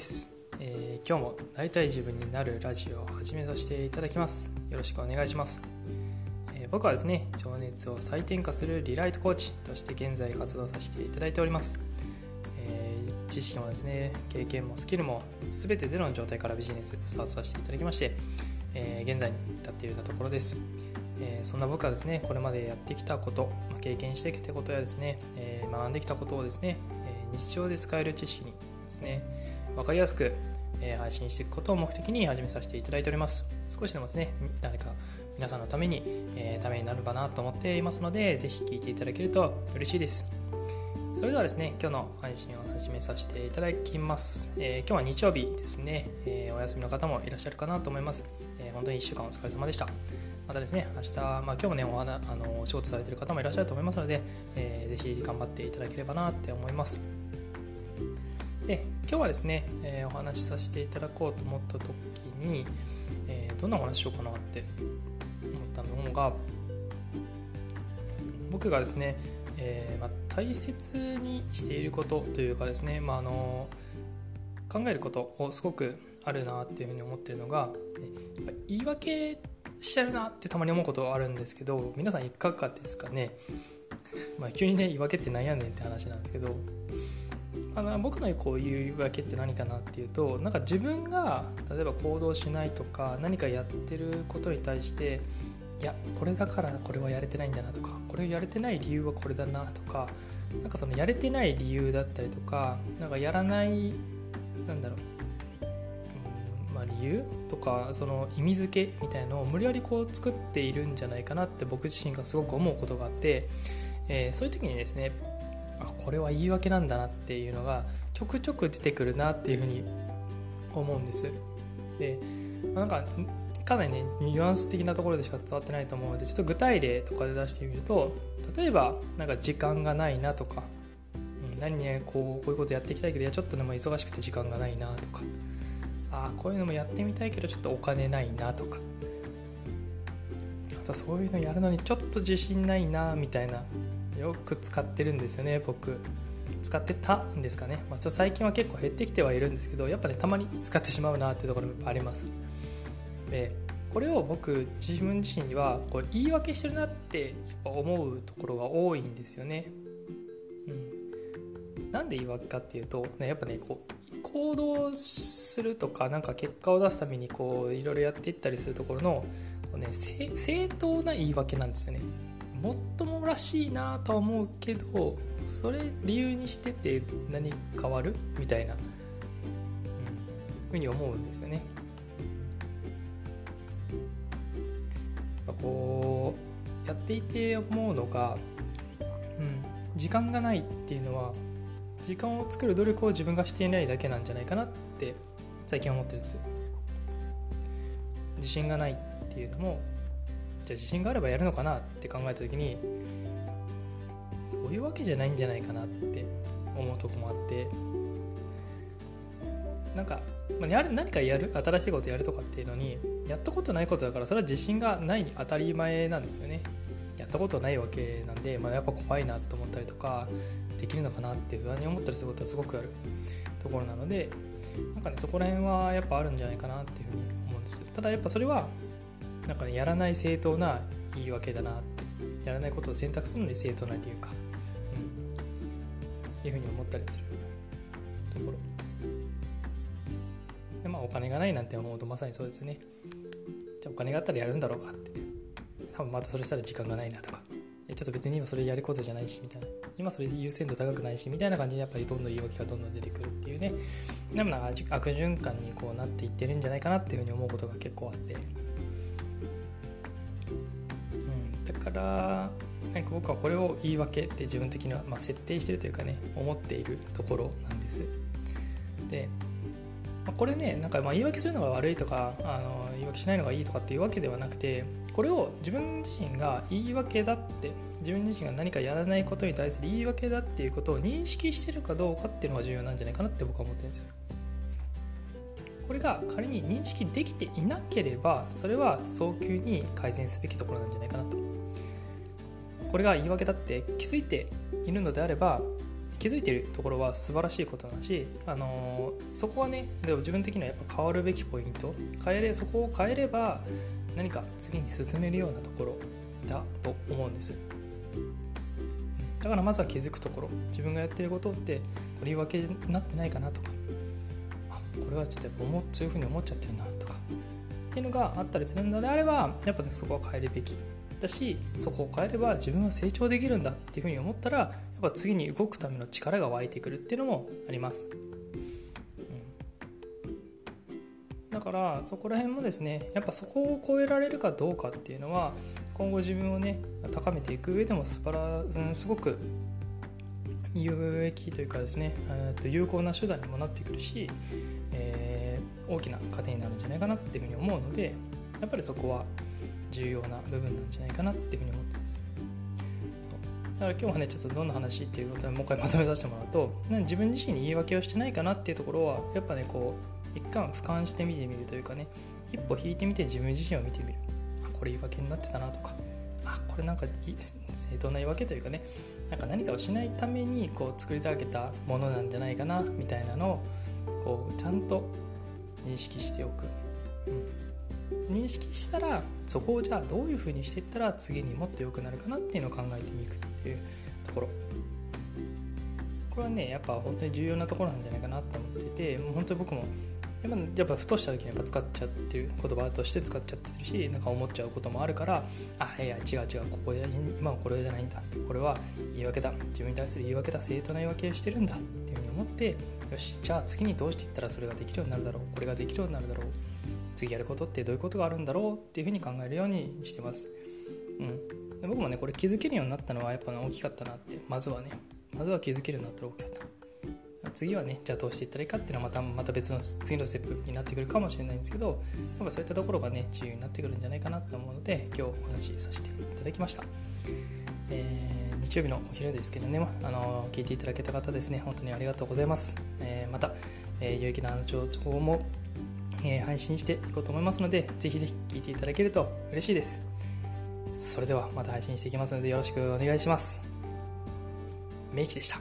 です、えー、今日もなりたい自分になるラジオを始めさせていただきます。よろしくお願いします、えー、僕はですね情熱を再転化するリライトコーチとして現在活動させていただいております、えー、知識もですね経験もスキルも全てゼロの状態からビジネススタートさせていただきまして、え現在に至っているところです。えそんな僕はですねこれまでやってきたこと、ま経験してきたことやですね、え学んできたことをですね、え日常で使える知識にですね分かりやすく、え配信していくことを目的に始めさせていただいております。少しでもですね誰か皆さんのために、え、ためになるかなと思っていますのでぜひ聞いていただけると嬉しいです。それではですね今日の配信を始めさせていただきます、え、今日は日曜日ですね、え、お休みの方もいらっしゃるかなと思います、え本当に1週間お疲れ様でした。またですね、明日、まあ、今日もね、お花あのお仕事されてる方もいらっしゃると思いますので、えー、ぜひ頑張っていただければなって思います。で今日はですね、えー、お話しさせていただこうと思った時に、えー、どんなお話しようかなって思ったのが僕がですね、えー、まあ、大切にしていることというかですね、まあ、あの考えることをすごくあるなっていうふうに思ってるのがやっぱ言い訳しちゃうなってたまに思うことはあるんですけど皆さんいかがですかね、まあ、急にね言い訳ってなんやねんって話なんですけどあの僕のこういう言い訳って何かなっていうとなんか自分が例えば行動しないとか何かやってることに対していやこれだからこれはやれてないんだなとかこれをやれてない理由はこれだなとかなんかそのやれてない理由だったりとかなんかやらないなんだろう、うんまあ、理由とかその意味付けみたいのを無理やりこう作っているんじゃないかなって僕自身がすごく思うことがあって、えー、そういう時にですねこれは言い訳なんだなっていうのがちょくちょく出てくるなっていうふうに思うんです。で、ま、なんかかなりねニュアンス的なところでしか伝わってないと思うのでちょっと具体例とかで出してみると例えばなんか時間がないなとか、うん、何ねこうこういうことやっていきたいけどいやちょっとでも忙しくて時間がないなとかあこういうのもやってみたいけどちょっとお金ないなとかあとそういうのやるのにちょっと自信ないなみたいなよく使ってるんですよね僕。使ってたんですかね、まあ、ちょ最近は結構減ってきてはいるんですけどやっぱねたまに使ってしまうなっていうところもあります。でこれを僕自分自身にはこれ言い訳してるなってやっぱ思うところが多いんですよね。うん。なんで言い訳かっていうと、ね、やっぱねこう行動するとかなんか結果を出すためにこういろいろやっていったりするところのこう、ね、正当な言い訳なんですよね。もっともらしいなとは思うけどそれ理由にしてて何変わるみたいな、うん、ふうに思うんですよね。やっぱこうやっていて思うのが、うん、時間がないっていうのは時間を作る努力を自分がしていないだけなんじゃないかなって最近思ってるんですよ。自信がないっていうのもじゃあ自信があればやるのかなって考えた時にそういうわけじゃないんじゃないかなって思うとこもあってなんか、まあ、何かやる新しいことやるとかっていうのにやったことないことだからそれは自信がないに当たり前なんですよね。やったことないわけなんで、まあ、やっぱ怖いなと思ったりとかできるのかなって不安に思ったりすることはすごくあるところなのでなんかねそこら辺はやっぱあるんじゃないかなっていうふうに思うんですただやっぱそれはなんかねやらない正当な言い訳だなってやらないことを選択するのに正当な理由か、うん、っていうふうに思ったりするところ。でまあお金がないなんて思うとまさにそうですよね。じゃあお金があったらやるんだろうかって。多分またそれしたら時間がないなとか。ちょっと別に今それやることじゃないしみたいな。今それで優先度高くないしみたいな感じでやっぱりどんどん言い訳がどんどん出てくるっていうね。でもなんか悪循環にこうなっていってるんじゃないかなっていうふうに思うことが結構あって。からなんか僕はこれを言い訳って自分的にはま設定してるというかね思っているところなんです。で、まこれねなんかまあ言い訳するのが悪いとかあの言い訳しないのがいいとかっていうわけではなくてこれを自分自身が言い訳だって自分自身が何かやらないことに対する言い訳だっていうことを認識してるかどうかっていうのが重要なんじゃないかなって僕は思ってるんですよ。これが仮に認識できていなければそれは早急に改善すべきところなんじゃないかなと。これが言い訳だって気づいているのであれば気づいているところは素晴らしいことだし、あのー、そこはねでも自分的にはやっぱ変わるべきポイント。変えれそこを変えれば何か次に進めるようなところだと思うんです。だからまずは気づくところ。自分がやってることってこれ言い訳になってないかなとか。あこれはちょっとやっぱ思そういうふうに思っちゃってるなとか。っていうのがあったりするのであればやっぱねそこは変えるべき。だしそこを変えれば自分は成長できるんだっていうふうに思ったらやっぱ次に動くための力が湧いてくるっていうのもあります、うん、だからそこら辺もですねやっぱそこを超えられるかどうかっていうのは今後自分をね高めていく上でも素晴らすごく有益というかですね、えー、と有効な手段にもなってくるし、えー、大きな糧になるんじゃないかなっていうふうに思うのでやっぱりそこは重要な部分なんじゃないかなっていうふうに思ってます。だから今日はねちょっとどんな話っていうことでもう一回まとめさせてもらうと自分自身に言い訳をしてないかなっていうところはやっぱねこう一貫俯瞰して見てみるというかね一歩引いてみて自分自身を見てみる。あこれ言い訳になってたなとか。あこれなんか正当な言い訳というかね。なんか何かをしないためにこう作り上げたものなんじゃないかなみたいなのをこうちゃんと認識しておく、うん。認識したらそこをじゃあどういうふうにしていったら次にもっと良くなるかなっていうのを考えてみくっていうところ。これはねやっぱ本当に重要なところなんじゃないかなって思っててもう本当に僕もやっぱふとした時にやっぱ使っちゃってる言葉として使っちゃってるしなんか思っちゃうこともあるからあいや違う違うここで今はこれじゃないんだこれは言い訳だ。自分に対する言い訳だ。正当な言い訳をしてるんだっていうふうに思ってよしじゃあ次にどうしていったらそれができるようになるだろう。これができるようになるだろう。次やることってどういうことがあるんだろうっていうふうに考えるようにしてます。うん、で僕もねこれ気づけるようになったのはやっぱ、大きかったなって。まずはね。まずは気づけるようになったら大きかった。次はねじゃあどうしていったらいいかっていうのはまたまた別の次のステップになってくるかもしれないんですけどやっぱそういったところがね重要になってくるんじゃないかなと思うので今日お話しさせていただきました、えー、日曜日のお昼ですけどね、あの聞いていただけた方ですね。本当にありがとうございます、えー、また、えー、有益な情報もえー、配信していこうと思いますので、ぜひぜひ聴いていただけると嬉しいです。それではまた配信していきますのでよろしくお願いします。メイキでした。